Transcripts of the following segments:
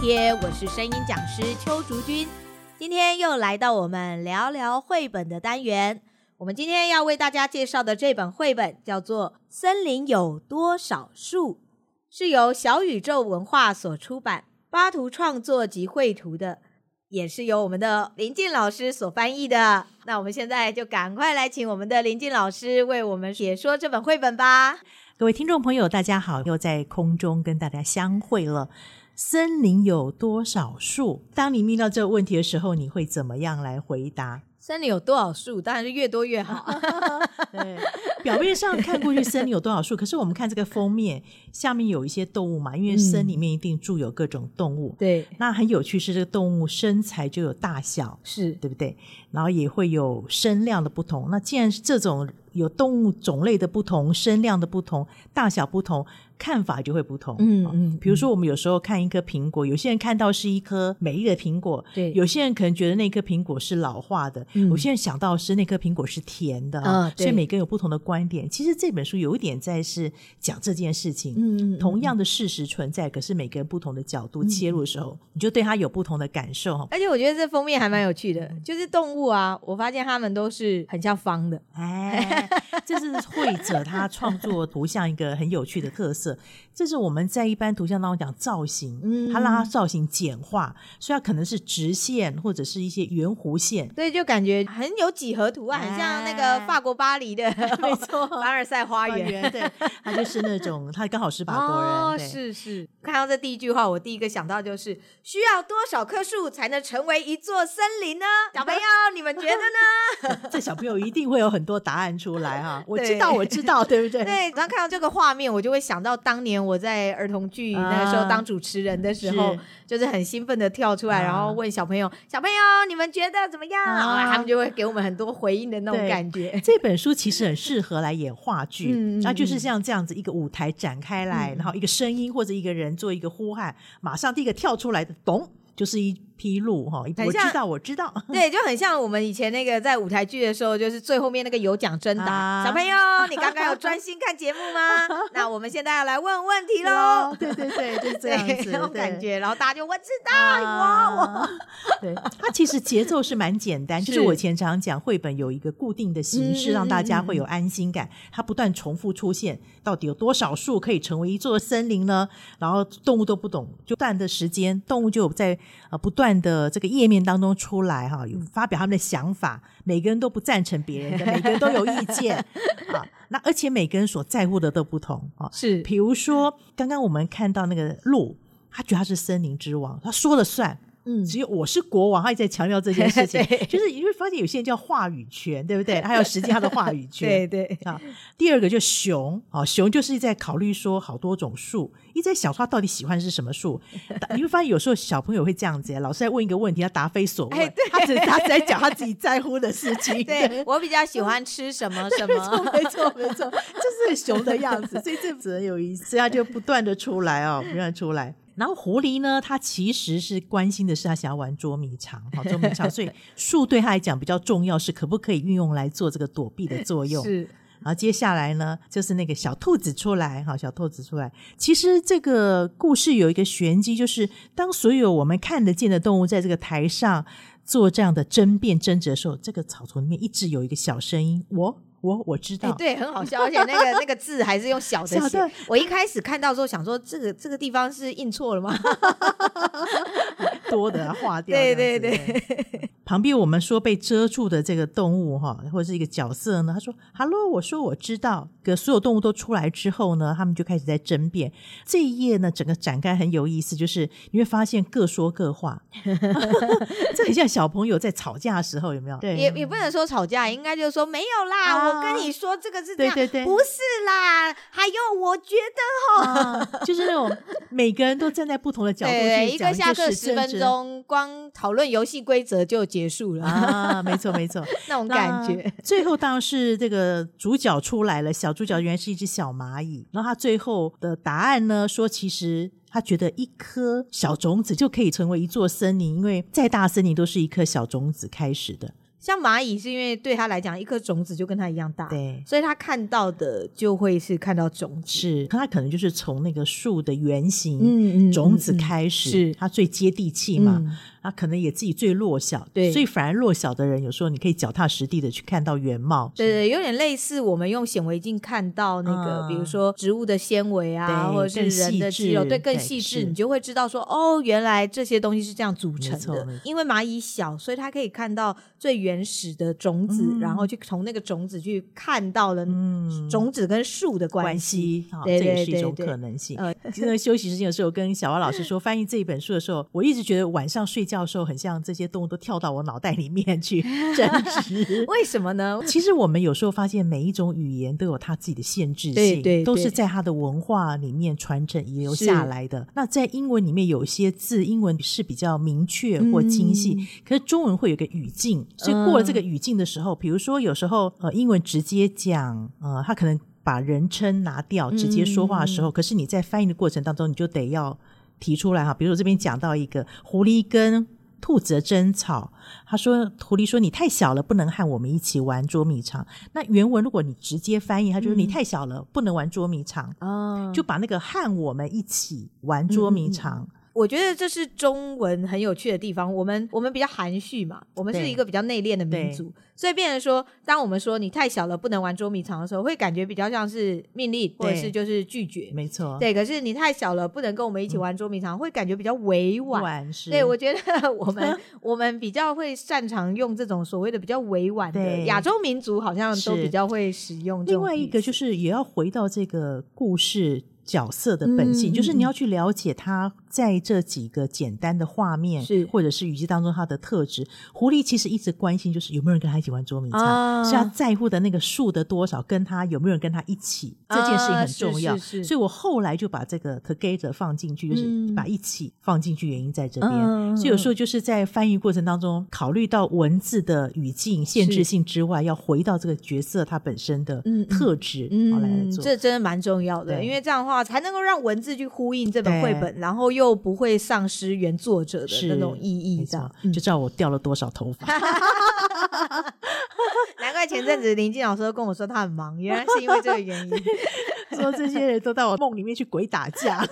贴，我是声音讲师邱竹君。今天又来到我们聊聊绘本的单元。我们今天要为大家介绍的这本绘本叫做《森林有多少树》，是由小宇宙文化所出版，巴图创作及绘图的，也是由我们的林静老师所翻译的。那我们现在就赶快来请我们的林静老师为我们解说这本绘本吧。各位听众朋友，大家好，又在空中跟大家相会了。森林有多少树？当你遇到这个问题的时候，你会怎么样来回答？森林有多少树？当然是越多越好。对，表面上看过去森林有多少树，可是我们看这个封面，下面有一些动物嘛，因为森里面一定住有各种动物。对、嗯，那很有趣是这个动物身材就有大小，是对不对？然后也会有声量的不同。那既然是这种有动物种类的不同、声量的不同、大小不同。看法就会不同，嗯嗯，比如说我们有时候看一颗苹果，有些人看到是一颗美丽的苹果，对，有些人可能觉得那颗苹果是老化的，嗯，有些人想到是那颗苹果是甜的，啊，所以每个人有不同的观点。其实这本书有一点在是讲这件事情，嗯，同样的事实存在，可是每个人不同的角度切入的时候，你就对它有不同的感受。而且我觉得这封面还蛮有趣的，就是动物啊，我发现他们都是很像方的，哎，这是绘者他创作图像一个很有趣的特色。这是我们在一般图像当中讲造型，嗯，它让它造型简化，所以它可能是直线或者是一些圆弧线，对就感觉很有几何图案，很像那个法国巴黎的，没错，凡尔赛花园，对，他就是那种，他刚好是法国人，哦，是是。看到这第一句话，我第一个想到就是需要多少棵树才能成为一座森林呢？小朋友，你们觉得呢？这小朋友一定会有很多答案出来哈，我知道，我知道，对不对？对，然后看到这个画面，我就会想到。当年我在儿童剧那个时候当主持人的时候，啊、是就是很兴奋的跳出来，啊、然后问小朋友：“小朋友，你们觉得怎么样？”啊、他们就会给我们很多回应的那种感觉。这本书其实很适合来演话剧，那、嗯、就是像这样子一个舞台展开来，嗯、然后一个声音或者一个人做一个呼喊，马上第一个跳出来的，咚，就是一。披露哈，我知道，我知道，对，就很像我们以前那个在舞台剧的时候，就是最后面那个有奖征答，啊、小朋友，你刚刚有专心看节目吗？那我们现在要来问问题喽。对对对，就是这样子，那种感觉，然后大家就我知道，我，我，对，它其实节奏是蛮简单，就是我以前常讲，绘本有一个固定的形式，让大家会有安心感，它不断重复出现，到底有多少树可以成为一座森林呢？然后动物都不懂，就断的时间，动物就在呃不断。的这个页面当中出来哈，有发表他们的想法，每个人都不赞成别人的，每个人都有意见啊。那而且每个人所在乎的都不同啊。是，比如说刚刚我们看到那个鹿，他觉得他是森林之王，他说了算。嗯，只有我是国王，他一直在强调这件事情，就是你会发现有些人叫话语权，对不对？他要实践他的话语权。对对啊。第二个就熊啊，熊就是在考虑说好多种树，一直在想说他到底喜欢是什么树。你会发现有时候小朋友会这样子，老师在问一个问题，他答非所问，哎、他只他在讲他自己在乎的事情。对，我比较喜欢吃什么什么，没错没错，就是熊的样子，所以这很有一次，他就不断的出来哦，不断出来。然后狐狸呢，它其实是关心的是，它想要玩捉迷藏，好捉迷藏，所以树对它来讲比较重要，是可不可以运用来做这个躲避的作用。是，然后接下来呢，就是那个小兔子出来，哈，小兔子出来。其实这个故事有一个玄机，就是当所有我们看得见的动物在这个台上做这样的争辩争执的时候，这个草丛里面一直有一个小声音，我。我我知道，对，很好笑，而且那个那个字还是用小的写。的我一开始看到之后想说，这个这个地方是印错了吗？多的划掉。对对对。旁边我们说被遮住的这个动物哈，或者是一个角色呢？他说：“Hello，我说我知道。”可所有动物都出来之后呢，他们就开始在争辩。这一页呢，整个展开很有意思，就是你会发现各说各话。这很像小朋友在吵架的时候，有没有？对，也也不能说吵架，应该就是说没有啦。啊、我跟你说，这个是这样，对对对，不是啦。还有，我觉得哈、啊，就是那种 每个人都站在不同的角度去讲，对，一个下课十分钟，光讨论游戏规则就结束了啊！没错没错，那种感觉。最后当然是这个主角出来了，小主角原来是一只小蚂蚁。然后他最后的答案呢，说其实他觉得一颗小种子就可以成为一座森林，因为再大森林都是一颗小种子开始的。像蚂蚁是因为对他来讲，一颗种子就跟它一样大，对，所以他看到的就会是看到种子，是，他可能就是从那个树的原型，嗯嗯，种子开始，是它最接地气嘛。嗯他可能也自己最弱小，对，所以反而弱小的人，有时候你可以脚踏实地的去看到原貌，对对，有点类似我们用显微镜看到那个，嗯、比如说植物的纤维啊，或者是人的肌肉，对，更细致，你就会知道说，哦，原来这些东西是这样组成的。因为蚂蚁小，所以它可以看到最原始的种子，嗯、然后去从那个种子去看到了种子跟树的关系，关系对，这也是一种可能性。呃，其实休息时间的时候，跟小蛙老师说 翻译这一本书的时候，我一直觉得晚上睡。教授很像这些动物都跳到我脑袋里面去 争执，为什么呢？其实我们有时候发现每一种语言都有它自己的限制性，对对对，都是在它的文化里面传承遗留下来的。那在英文里面有些字，英文是比较明确或精细，嗯、可是中文会有个语境，所以过了这个语境的时候，比如说有时候呃英文直接讲呃，他可能把人称拿掉，直接说话的时候，嗯、可是你在翻译的过程当中，你就得要。提出来哈，比如说这边讲到一个狐狸跟兔子的争吵，他说狐狸说，你太小了，不能和我们一起玩捉迷藏。那原文如果你直接翻译，他就说你太小了，不能玩捉迷藏。哦，就把那个和我们一起玩捉迷藏。嗯我觉得这是中文很有趣的地方。我们我们比较含蓄嘛，我们是一个比较内敛的民族，所以变成说，当我们说你太小了不能玩捉迷藏的时候，会感觉比较像是命令，或者是就是拒绝。没错，对。可是你太小了不能跟我们一起玩捉迷藏，嗯、会感觉比较委婉。是。对，我觉得 我们 我们比较会擅长用这种所谓的比较委婉的亚洲民族，好像都比较会使用。另外一个就是也要回到这个故事角色的本性，嗯、就是你要去了解他。在这几个简单的画面，是或者是语句当中，它的特质，狐狸其实一直关心，就是有没有人跟他一起玩捉迷藏，啊、所以他在乎的那个数的多少，跟他有没有人跟他一起，啊、这件事情很重要。是是是，所以我后来就把这个 together 放进去，就是把一起放进去，原因在这边。嗯、所以有时候就是在翻译过程当中，考虑到文字的语境限制性之外，要回到这个角色它本身的特质，嗯，好来做。这真的蛮重要的，因为这样的话才能够让文字去呼应这本绘本，然后又。又不会丧失原作者的那种意义，这样就知道我掉了多少头发。难怪前阵子林静老师都跟我说他很忙，原来是因为这个原因。说这些人都到我梦里面去鬼打架，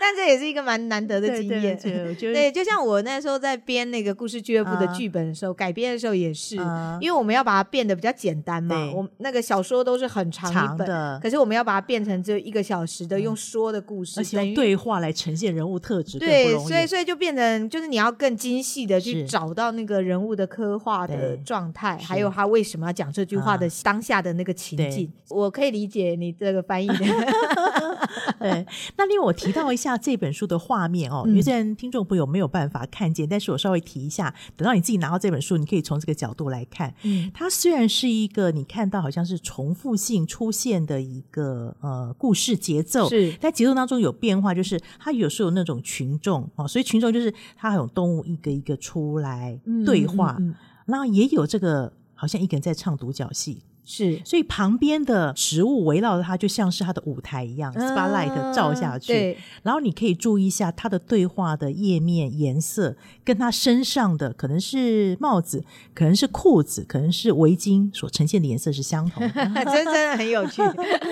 但这也是一个蛮难得的经验。对，就像我那时候在编那个故事俱乐部的剧本的时候，改编的时候也是，因为我们要把它变得比较简单嘛。我那个小说都是很长一本的，可是我们要把它变成只有一个小时的用说的故事，而且用对话来呈现人物特质。对，所以所以就变成就是你要更精细的去找到那个人物的刻画的状态，还有他为什么要讲这句话的当下的那个情境，我可以理解。你这个翻译的，对。那另外我提到一下这本书的画面哦，有些人听众朋友没有办法看见，但是我稍微提一下，等到你自己拿到这本书，你可以从这个角度来看。嗯，它虽然是一个你看到好像是重复性出现的一个呃故事节奏，是，在节奏当中有变化，就是它有时候有那种群众哦，所以群众就是它还有动物一个一个出来对话，嗯嗯嗯、然后也有这个好像一个人在唱独角戏。是，所以旁边的植物围绕着它，就像是它的舞台一样，spotlight 照下去。然后你可以注意一下它的对话的页面颜色，跟它身上的可能是帽子，可能是裤子，可能是围巾所呈现的颜色是相同的，真真的很有趣。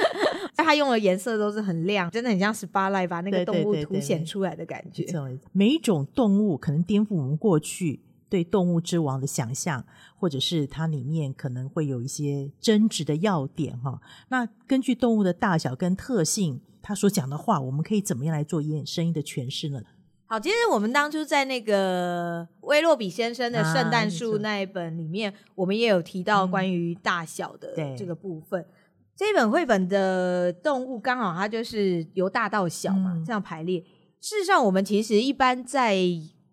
它用的颜色都是很亮，真的很像 spotlight 把那个动物凸显出来的感觉。对对对对，每一种动物可能颠覆我们过去对动物之王的想象。或者是它里面可能会有一些争执的要点哈，那根据动物的大小跟特性，它所讲的话，我们可以怎么样来做演声音的诠释呢？好，其实我们当初在那个威洛比先生的《圣诞树》那一本里面，啊、我们也有提到关于大小的这个部分。嗯、这本绘本的动物刚好它就是由大到小嘛，嗯、这样排列。事实上，我们其实一般在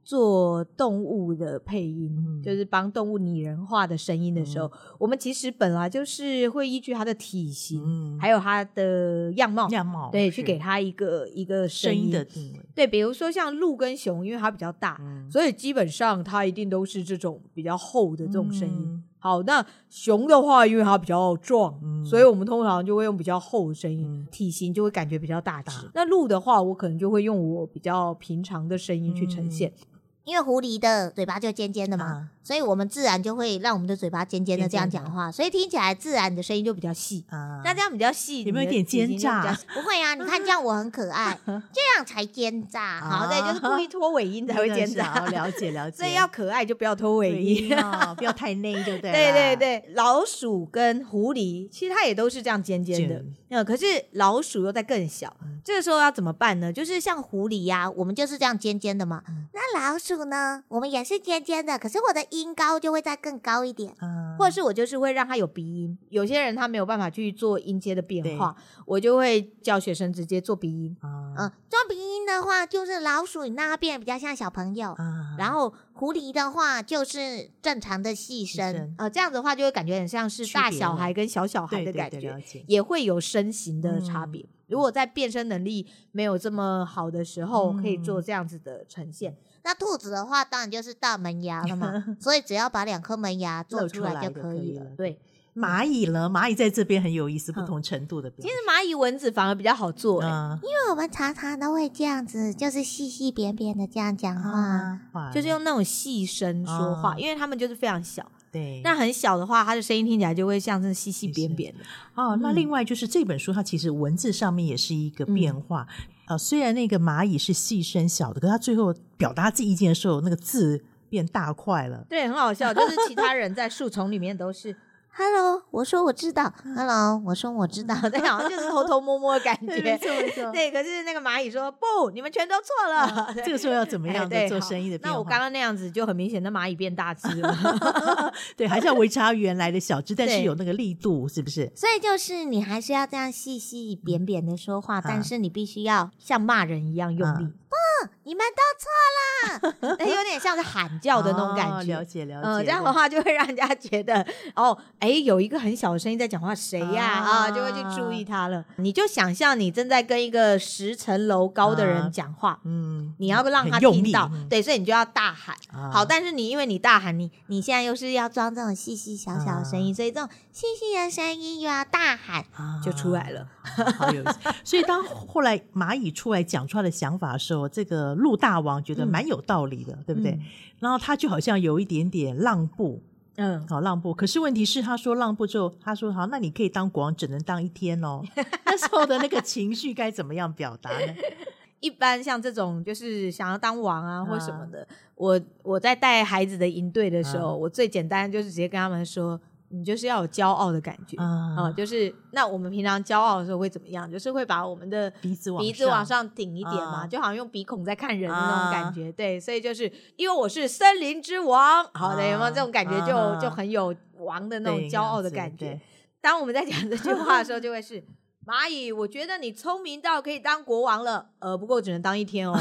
做动物的配音，嗯、就是帮动物拟人化的声音的时候，嗯、我们其实本来就是会依据它的体型，嗯、还有它的样貌，样貌对，去给它一个一个声音，的定位。对，比如说像鹿跟熊，因为它比较大，嗯、所以基本上它一定都是这种比较厚的这种声音。嗯、好，那熊的话，因为它比较壮，嗯、所以我们通常就会用比较厚的声音，嗯、体型就会感觉比较大只。那鹿的话，我可能就会用我比较平常的声音去呈现。嗯因为狐狸的嘴巴就尖尖的嘛，啊、所以我们自然就会让我们的嘴巴尖尖的这样讲话，所以听起来自然的声音就比较细。啊，那这样比较细，有没有点奸诈？不会啊，你看这样我很可爱，这样才奸诈。啊、好，对，就是故意拖尾音 才会奸诈。好，了解了 解。所以要可爱就不要拖尾音哦，不要太内，对不对？对对对，老鼠跟狐狸其实它也都是这样尖尖的，嗯，可是老鼠又在更小，嗯、这个时候要怎么办呢？就是像狐狸呀、啊，我们就是这样尖尖的嘛，嗯、那老鼠。呢，我们也是尖尖的，可是我的音高就会再更高一点，嗯，或者是我就是会让他有鼻音。有些人他没有办法去做音阶的变化，我就会教学生直接做鼻音。嗯，嗯，做鼻音的话，就是老鼠你让它变得比较像小朋友，嗯，然后狐狸的话就是正常的细声，声呃，这样子的话就会感觉很像是大小孩跟小小孩的感觉，也会有身形的差别。嗯、如果在变声能力没有这么好的时候，可以做这样子的呈现。那兔子的话，当然就是大门牙了嘛，所以只要把两颗门牙做出来就可以了。对，蚂蚁呢？蚂蚁在这边很有意思，不同程度的。其实蚂蚁蚊子反而比较好做，嗯，因为我们常常都会这样子，就是细细扁扁的这样讲话，就是用那种细声说话，因为他们就是非常小。对，那很小的话，它的声音听起来就会像是细细扁扁的。哦，那另外就是这本书，它其实文字上面也是一个变化。呃，虽然那个蚂蚁是细声小的，可它最后表达自己意见的时候，那个字变大块了。对，很好笑，就是其他人在树丛里面都是。Hello，我说我知道。Hello，我说我知道。对，好像就是偷偷摸摸的感 觉。没错没错。对，可是那个蚂蚁说不，你们全都错了。这个时候要怎么样的做生意的变化？那我刚刚那样子就很明显，那蚂蚁变大只了。对，还是要维持它原来的小只，但是有那个力度，是不是？所以就是你还是要这样细细扁扁的说话，但是你必须要像骂人一样用力。不，你们都错了。哎，有点像是喊叫的那种感觉。了解了解。嗯，这样的话就会让人家觉得哦。哎，有一个很小的声音在讲话，谁呀？啊，就会去注意他了。你就想象你正在跟一个十层楼高的人讲话，嗯，你要不让他听到，对，所以你就要大喊。好，但是你因为你大喊，你你现在又是要装这种细细小小的声音，所以这种细细的声音又要大喊，就出来了。好有意思。所以当后来蚂蚁出来讲出来的想法的时候，这个陆大王觉得蛮有道理的，对不对？然后他就好像有一点点让步。嗯，好让步。可是问题是，他说让步之后，他说好，那你可以当国王，只能当一天哦。那时候的那个情绪该怎么样表达呢？一般像这种就是想要当王啊或什么的，啊、我我在带孩子的营队的时候，啊、我最简单就是直接跟他们说。你就是要有骄傲的感觉啊、嗯，就是那我们平常骄傲的时候会怎么样？就是会把我们的鼻子鼻子往上顶一点嘛，嗯、就好像用鼻孔在看人的那种感觉。嗯、对，所以就是因为我是森林之王，好的，有没有这种感觉就？就很有王的那种骄傲的感觉。当我们在讲这句话的时候，就会是。蚂蚁，我觉得你聪明到可以当国王了，呃，不过只能当一天哦。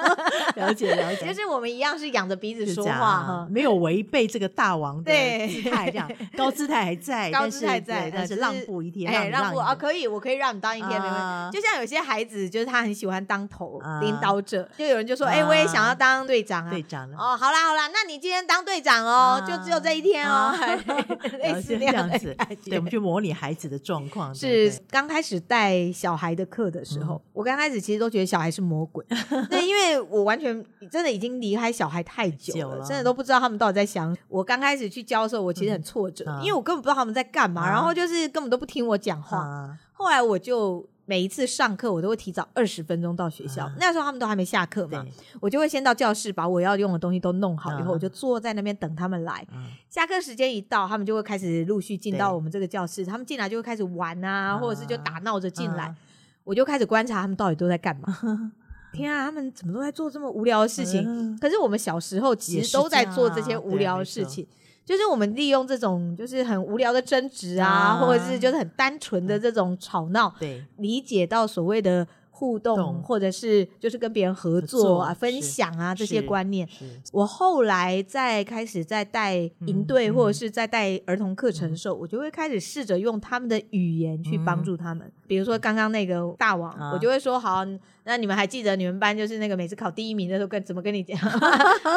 了解了解，就是我们一样是仰着鼻子说话，没有违背这个大王的姿态，这样 高姿态还在，高姿态在，但是让步一天，哎，让步啊，可以，我可以让你当一天，没问题。就像有些孩子，就是他很喜欢当头领导者，就有人就说，哎，我也想要当队长啊，队长哦，好啦好啦，那你今天当队长哦，就只有这一天哦，类似这样子，对，我们去模拟孩子的状况是。刚开始带小孩的课的时候，嗯、我刚开始其实都觉得小孩是魔鬼，对，因为我完全真的已经离开小孩太久了，久了真的都不知道他们到底在想。我刚开始去教的时候，我其实很挫折，嗯、因为我根本不知道他们在干嘛，嗯、然后就是根本都不听我讲话。嗯、后来我就。每一次上课，我都会提早二十分钟到学校。那时候他们都还没下课嘛，我就会先到教室，把我要用的东西都弄好，以后我就坐在那边等他们来。下课时间一到，他们就会开始陆续进到我们这个教室。他们进来就会开始玩啊，或者是就打闹着进来。我就开始观察他们到底都在干嘛。天啊，他们怎么都在做这么无聊的事情？可是我们小时候其实都在做这些无聊的事情。就是我们利用这种就是很无聊的争执啊，啊或者是就是很单纯的这种吵闹，对，理解到所谓的互动，动或者是就是跟别人合作啊、作分享啊这些观念。我后来在开始在带营队、嗯、或者是在带儿童课程的时候，嗯、我就会开始试着用他们的语言去帮助他们。嗯、比如说刚刚那个大王，啊、我就会说好，那你们还记得你们班就是那个每次考第一名的时候跟怎么跟你讲？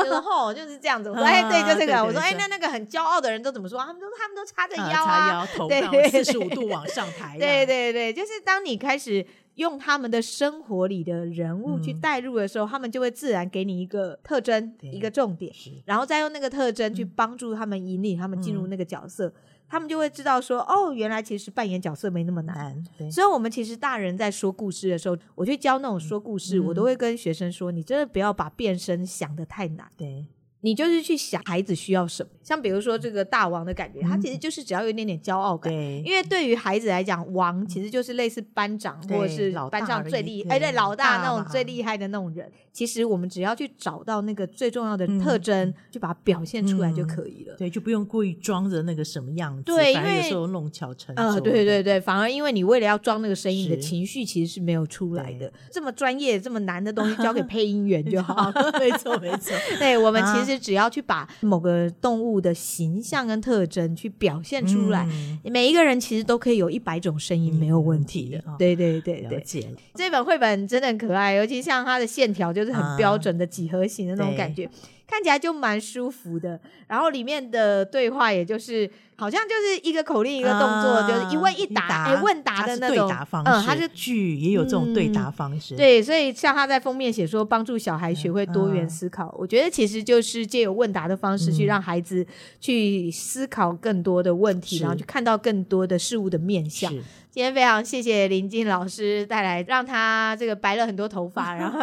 就说吼就是这样子。我说哎、欸，对，就这个。我说哎、欸，那那个很骄傲的人都怎么说？他们都他们都叉着腰啊，叉腰头 到四十五度往上抬。对对对，就是当你开始。用他们的生活里的人物去带入的时候，嗯、他们就会自然给你一个特征、一个重点，然后再用那个特征去帮助他们引领他们进入那个角色，嗯、他们就会知道说，哦，原来其实扮演角色没那么难。所以，我们其实大人在说故事的时候，我去教那种说故事，嗯、我都会跟学生说，你真的不要把变身想得太难。对。你就是去想孩子需要什么，像比如说这个大王的感觉，他其实就是只要有一点点骄傲感。对，因为对于孩子来讲，王其实就是类似班长或者是班上最厉害，哎，对，老大那种最厉害的那种人。其实我们只要去找到那个最重要的特征，就把它表现出来就可以了。对，就不用故意装着那个什么样子。对，因为有时候弄巧成拙。对对对，反而因为你为了要装那个声音，你的情绪其实是没有出来的。这么专业、这么难的东西，交给配音员就好。没错没错。对，我们其实只要去把。某个动物的形象跟特征去表现出来，嗯、每一个人其实都可以有一百种声音，没有问题的。嗯、对对对对，了解了。这本绘本真的很可爱，尤其像它的线条就是很标准的几何形的那种感觉。啊看起来就蛮舒服的，然后里面的对话也就是好像就是一个口令一个动作，啊、就是一问一答，哎，问答的那种对答方式。嗯，他是剧也有这种对答方式。嗯、对，所以像他在封面写说帮助小孩学会多元思考，嗯、我觉得其实就是借由问答的方式去让孩子去思考更多的问题，嗯、然后去看到更多的事物的面向。今天非常谢谢林静老师带来让他这个白了很多头发，然后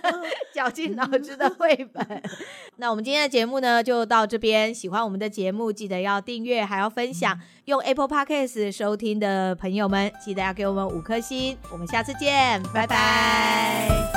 绞尽脑汁的绘本。那我们今天的节目呢就到这边。喜欢我们的节目，记得要订阅，还要分享。用 Apple Podcast 收听的朋友们，记得要给我们五颗星。我们下次见，拜拜。